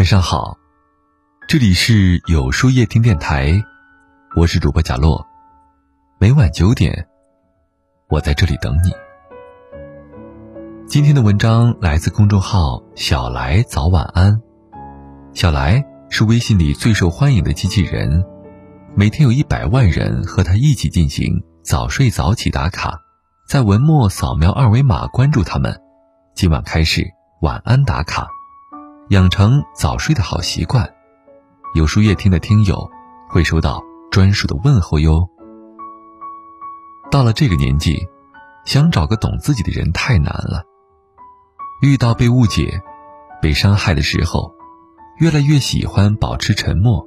晚上好，这里是有书夜听电台，我是主播贾洛。每晚九点，我在这里等你。今天的文章来自公众号“小来早晚安”。小来是微信里最受欢迎的机器人，每天有一百万人和他一起进行早睡早起打卡，在文末扫描二维码关注他们。今晚开始晚安打卡。养成早睡的好习惯，有书夜听的听友会收到专属的问候哟。到了这个年纪，想找个懂自己的人太难了。遇到被误解、被伤害的时候，越来越喜欢保持沉默，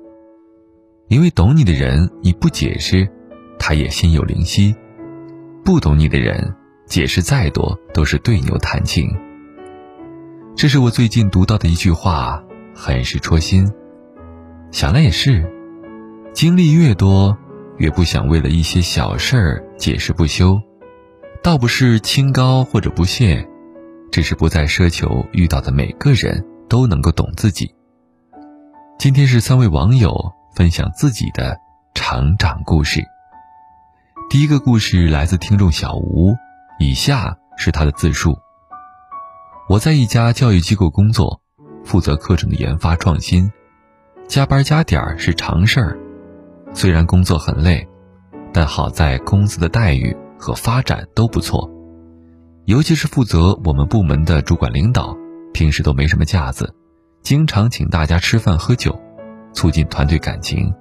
因为懂你的人，你不解释，他也心有灵犀；不懂你的人，解释再多都是对牛弹琴。这是我最近读到的一句话，很是戳心。想来也是，经历越多，越不想为了一些小事儿解释不休。倒不是清高或者不屑，只是不再奢求遇到的每个人都能够懂自己。今天是三位网友分享自己的成长故事。第一个故事来自听众小吴，以下是他的自述。我在一家教育机构工作，负责课程的研发创新，加班加点儿是常事儿。虽然工作很累，但好在公司的待遇和发展都不错。尤其是负责我们部门的主管领导，平时都没什么架子，经常请大家吃饭喝酒，促进团队感情，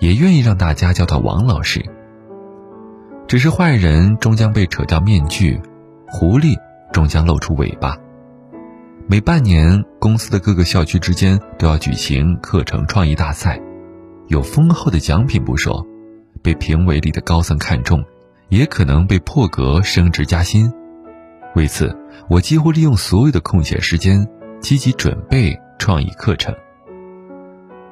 也愿意让大家叫他王老师。只是坏人终将被扯掉面具，狐狸终将露出尾巴。每半年，公司的各个校区之间都要举行课程创意大赛，有丰厚的奖品不说，被评委里的高层看中，也可能被破格升职加薪。为此，我几乎利用所有的空闲时间，积极准备创意课程。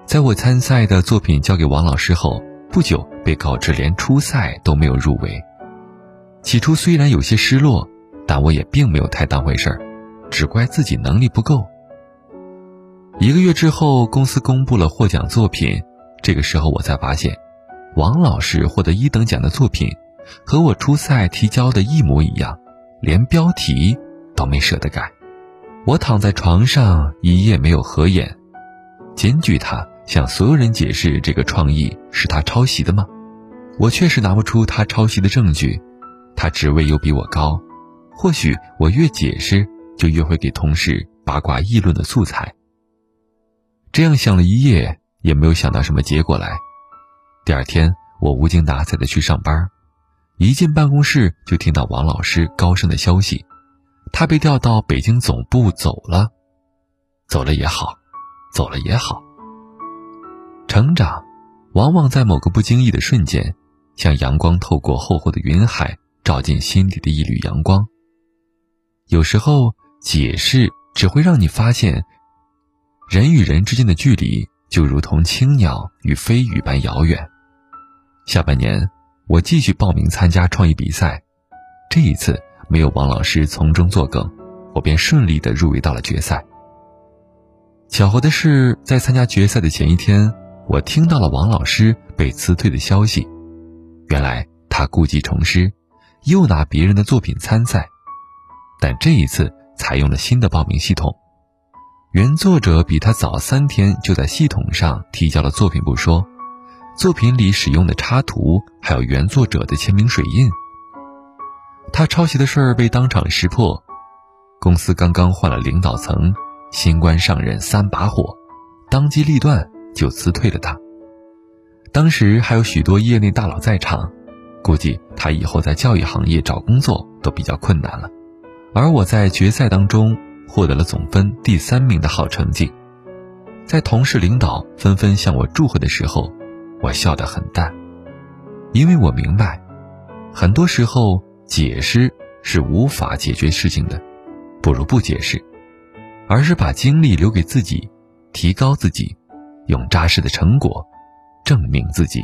在我参赛的作品交给王老师后，不久被告知连初赛都没有入围。起初虽然有些失落，但我也并没有太当回事儿。只怪自己能力不够。一个月之后，公司公布了获奖作品。这个时候，我才发现，王老师获得一等奖的作品，和我初赛提交的一模一样，连标题都没舍得改。我躺在床上一夜没有合眼，检举他，向所有人解释这个创意是他抄袭的吗？我确实拿不出他抄袭的证据，他职位又比我高，或许我越解释。就越会给同事八卦议论的素材。这样想了一夜，也没有想到什么结果来。第二天，我无精打采的去上班，一进办公室就听到王老师高声的消息：他被调到北京总部走了。走了也好，走了也好。成长，往往在某个不经意的瞬间，像阳光透过厚厚的云海，照进心底的一缕阳光。有时候。解释只会让你发现，人与人之间的距离就如同青鸟与飞羽般遥远。下半年，我继续报名参加创意比赛，这一次没有王老师从中作梗，我便顺利的入围到了决赛。巧合的是，在参加决赛的前一天，我听到了王老师被辞退的消息。原来他故技重施，又拿别人的作品参赛，但这一次。采用了新的报名系统，原作者比他早三天就在系统上提交了作品不说，作品里使用的插图还有原作者的签名水印。他抄袭的事儿被当场识破，公司刚刚换了领导层，新官上任三把火，当机立断就辞退了他。当时还有许多业内大佬在场，估计他以后在教育行业找工作都比较困难了。而我在决赛当中获得了总分第三名的好成绩，在同事领导纷纷向我祝贺的时候，我笑得很淡，因为我明白，很多时候解释是无法解决事情的，不如不解释，而是把精力留给自己，提高自己，用扎实的成果证明自己。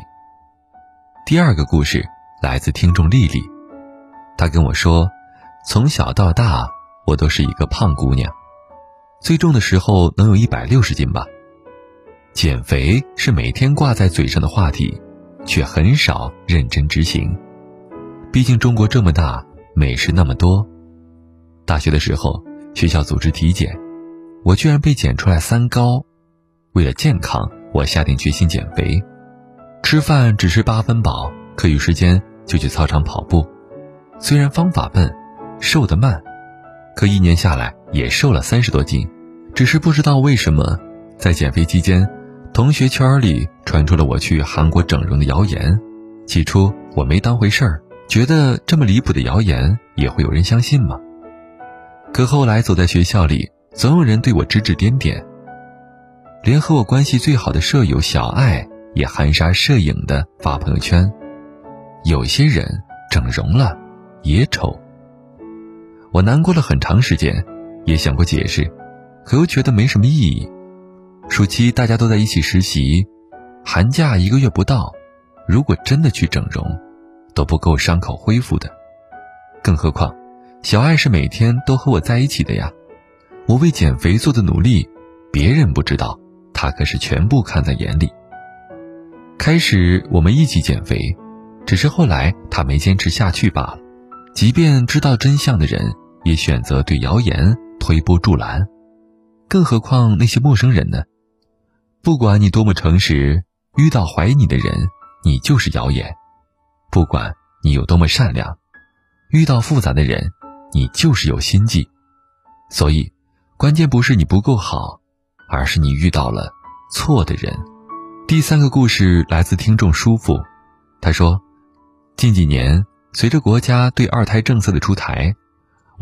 第二个故事来自听众丽丽，她跟我说。从小到大，我都是一个胖姑娘。最重的时候能有一百六十斤吧。减肥是每天挂在嘴上的话题，却很少认真执行。毕竟中国这么大，美食那么多。大学的时候，学校组织体检，我居然被检出来三高。为了健康，我下定决心减肥，吃饭只吃八分饱，课余时间就去操场跑步。虽然方法笨，瘦得慢，可一年下来也瘦了三十多斤。只是不知道为什么，在减肥期间。同学圈里传出了我去韩国整容的谣言，起初我没当回事儿，觉得这么离谱的谣言也会有人相信吗？可后来走在学校里，总有人对我指指点点，连和我关系最好的舍友小爱也含沙射影的发朋友圈。有些人整容了也丑。我难过了很长时间，也想过解释，可又觉得没什么意义。暑期大家都在一起实习，寒假一个月不到，如果真的去整容，都不够伤口恢复的。更何况，小爱是每天都和我在一起的呀。我为减肥做的努力，别人不知道，她可是全部看在眼里。开始我们一起减肥，只是后来她没坚持下去罢了。即便知道真相的人，也选择对谣言推波助澜。更何况那些陌生人呢？不管你多么诚实，遇到怀疑你的人，你就是谣言；不管你有多么善良，遇到复杂的人，你就是有心计。所以，关键不是你不够好，而是你遇到了错的人。第三个故事来自听众舒服，他说：近几年，随着国家对二胎政策的出台，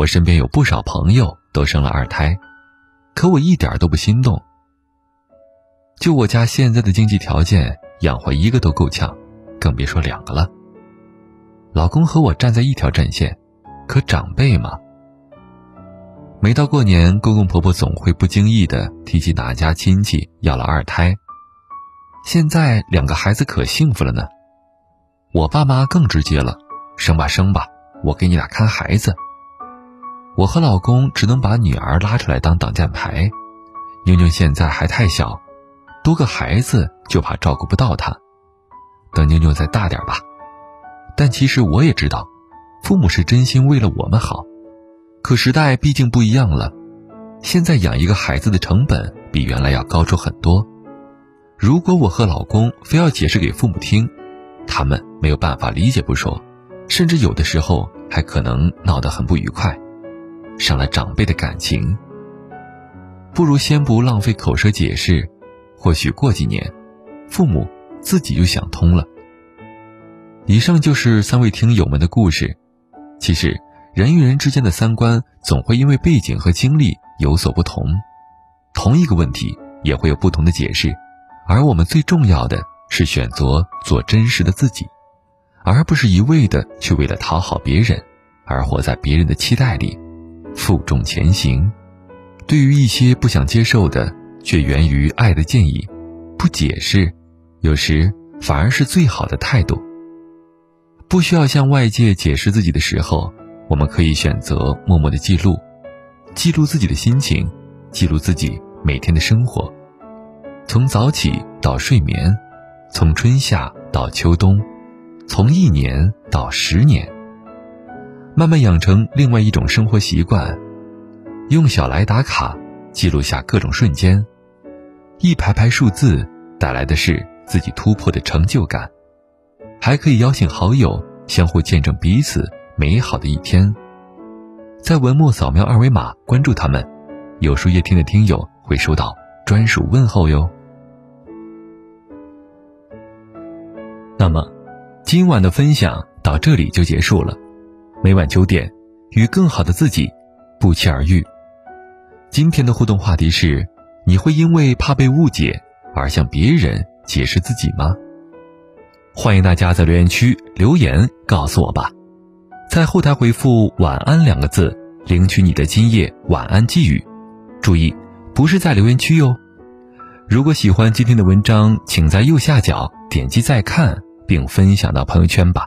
我身边有不少朋友都生了二胎，可我一点都不心动。就我家现在的经济条件，养活一个都够呛，更别说两个了。老公和我站在一条战线，可长辈嘛，每到过年，公公婆婆总会不经意的提起哪家亲戚要了二胎。现在两个孩子可幸福了呢，我爸妈更直接了，生吧生吧，我给你俩看孩子。我和老公只能把女儿拉出来当挡箭牌，妞妞现在还太小。多个孩子就怕照顾不到她，等妞妞再大点吧。但其实我也知道，父母是真心为了我们好。可时代毕竟不一样了，现在养一个孩子的成本比原来要高出很多。如果我和老公非要解释给父母听，他们没有办法理解不说，甚至有的时候还可能闹得很不愉快，伤了长辈的感情。不如先不浪费口舌解释。或许过几年，父母自己就想通了。以上就是三位听友们的故事。其实，人与人之间的三观总会因为背景和经历有所不同，同一个问题也会有不同的解释。而我们最重要的是选择做真实的自己，而不是一味的去为了讨好别人而活在别人的期待里，负重前行。对于一些不想接受的，却源于爱的建议，不解释，有时反而是最好的态度。不需要向外界解释自己的时候，我们可以选择默默的记录，记录自己的心情，记录自己每天的生活，从早起到睡眠，从春夏到秋冬，从一年到十年，慢慢养成另外一种生活习惯，用小来打卡。记录下各种瞬间，一排排数字带来的是自己突破的成就感，还可以邀请好友相互见证彼此美好的一天。在文末扫描二维码关注他们，有书夜听的听友会收到专属问候哟。那么，今晚的分享到这里就结束了。每晚九点，与更好的自己不期而遇。今天的互动话题是：你会因为怕被误解而向别人解释自己吗？欢迎大家在留言区留言告诉我吧，在后台回复“晚安”两个字，领取你的今夜晚安寄语。注意，不是在留言区哟。如果喜欢今天的文章，请在右下角点击再看，并分享到朋友圈吧。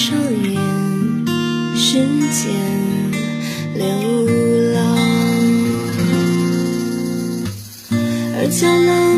上眼，时间流浪。而家了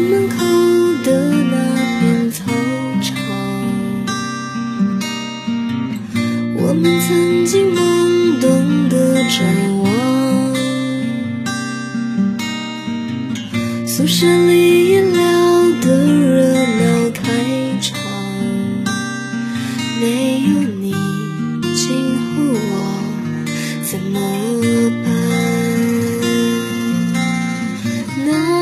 那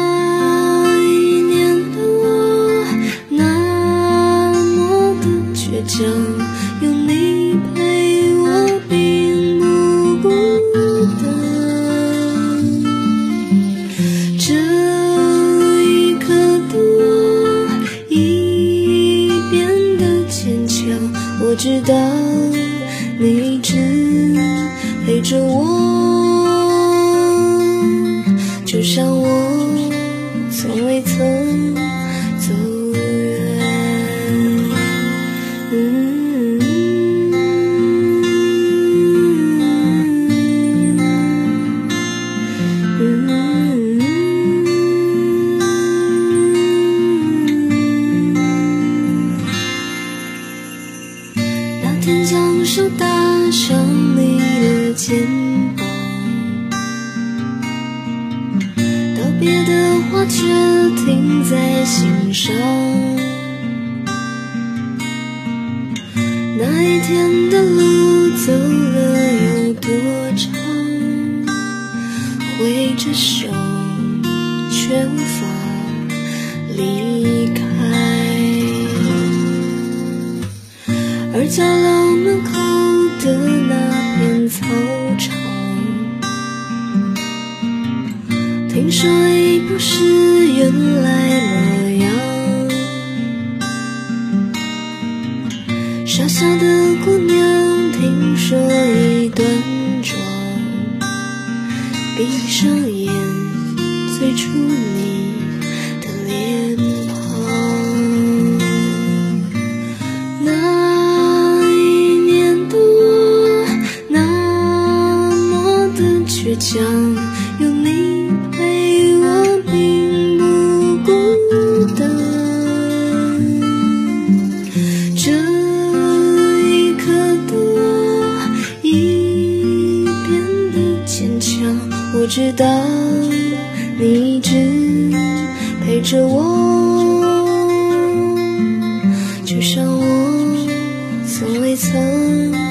手搭上你的肩膀，道别的话却停在心上。那一天的路走了有多长？挥着手却无法离开。而家楼门口的那片操场，听说已不是原来模样。傻笑的姑娘，听说已端庄。闭上眼，知道你一直陪着我，就像我从未曾。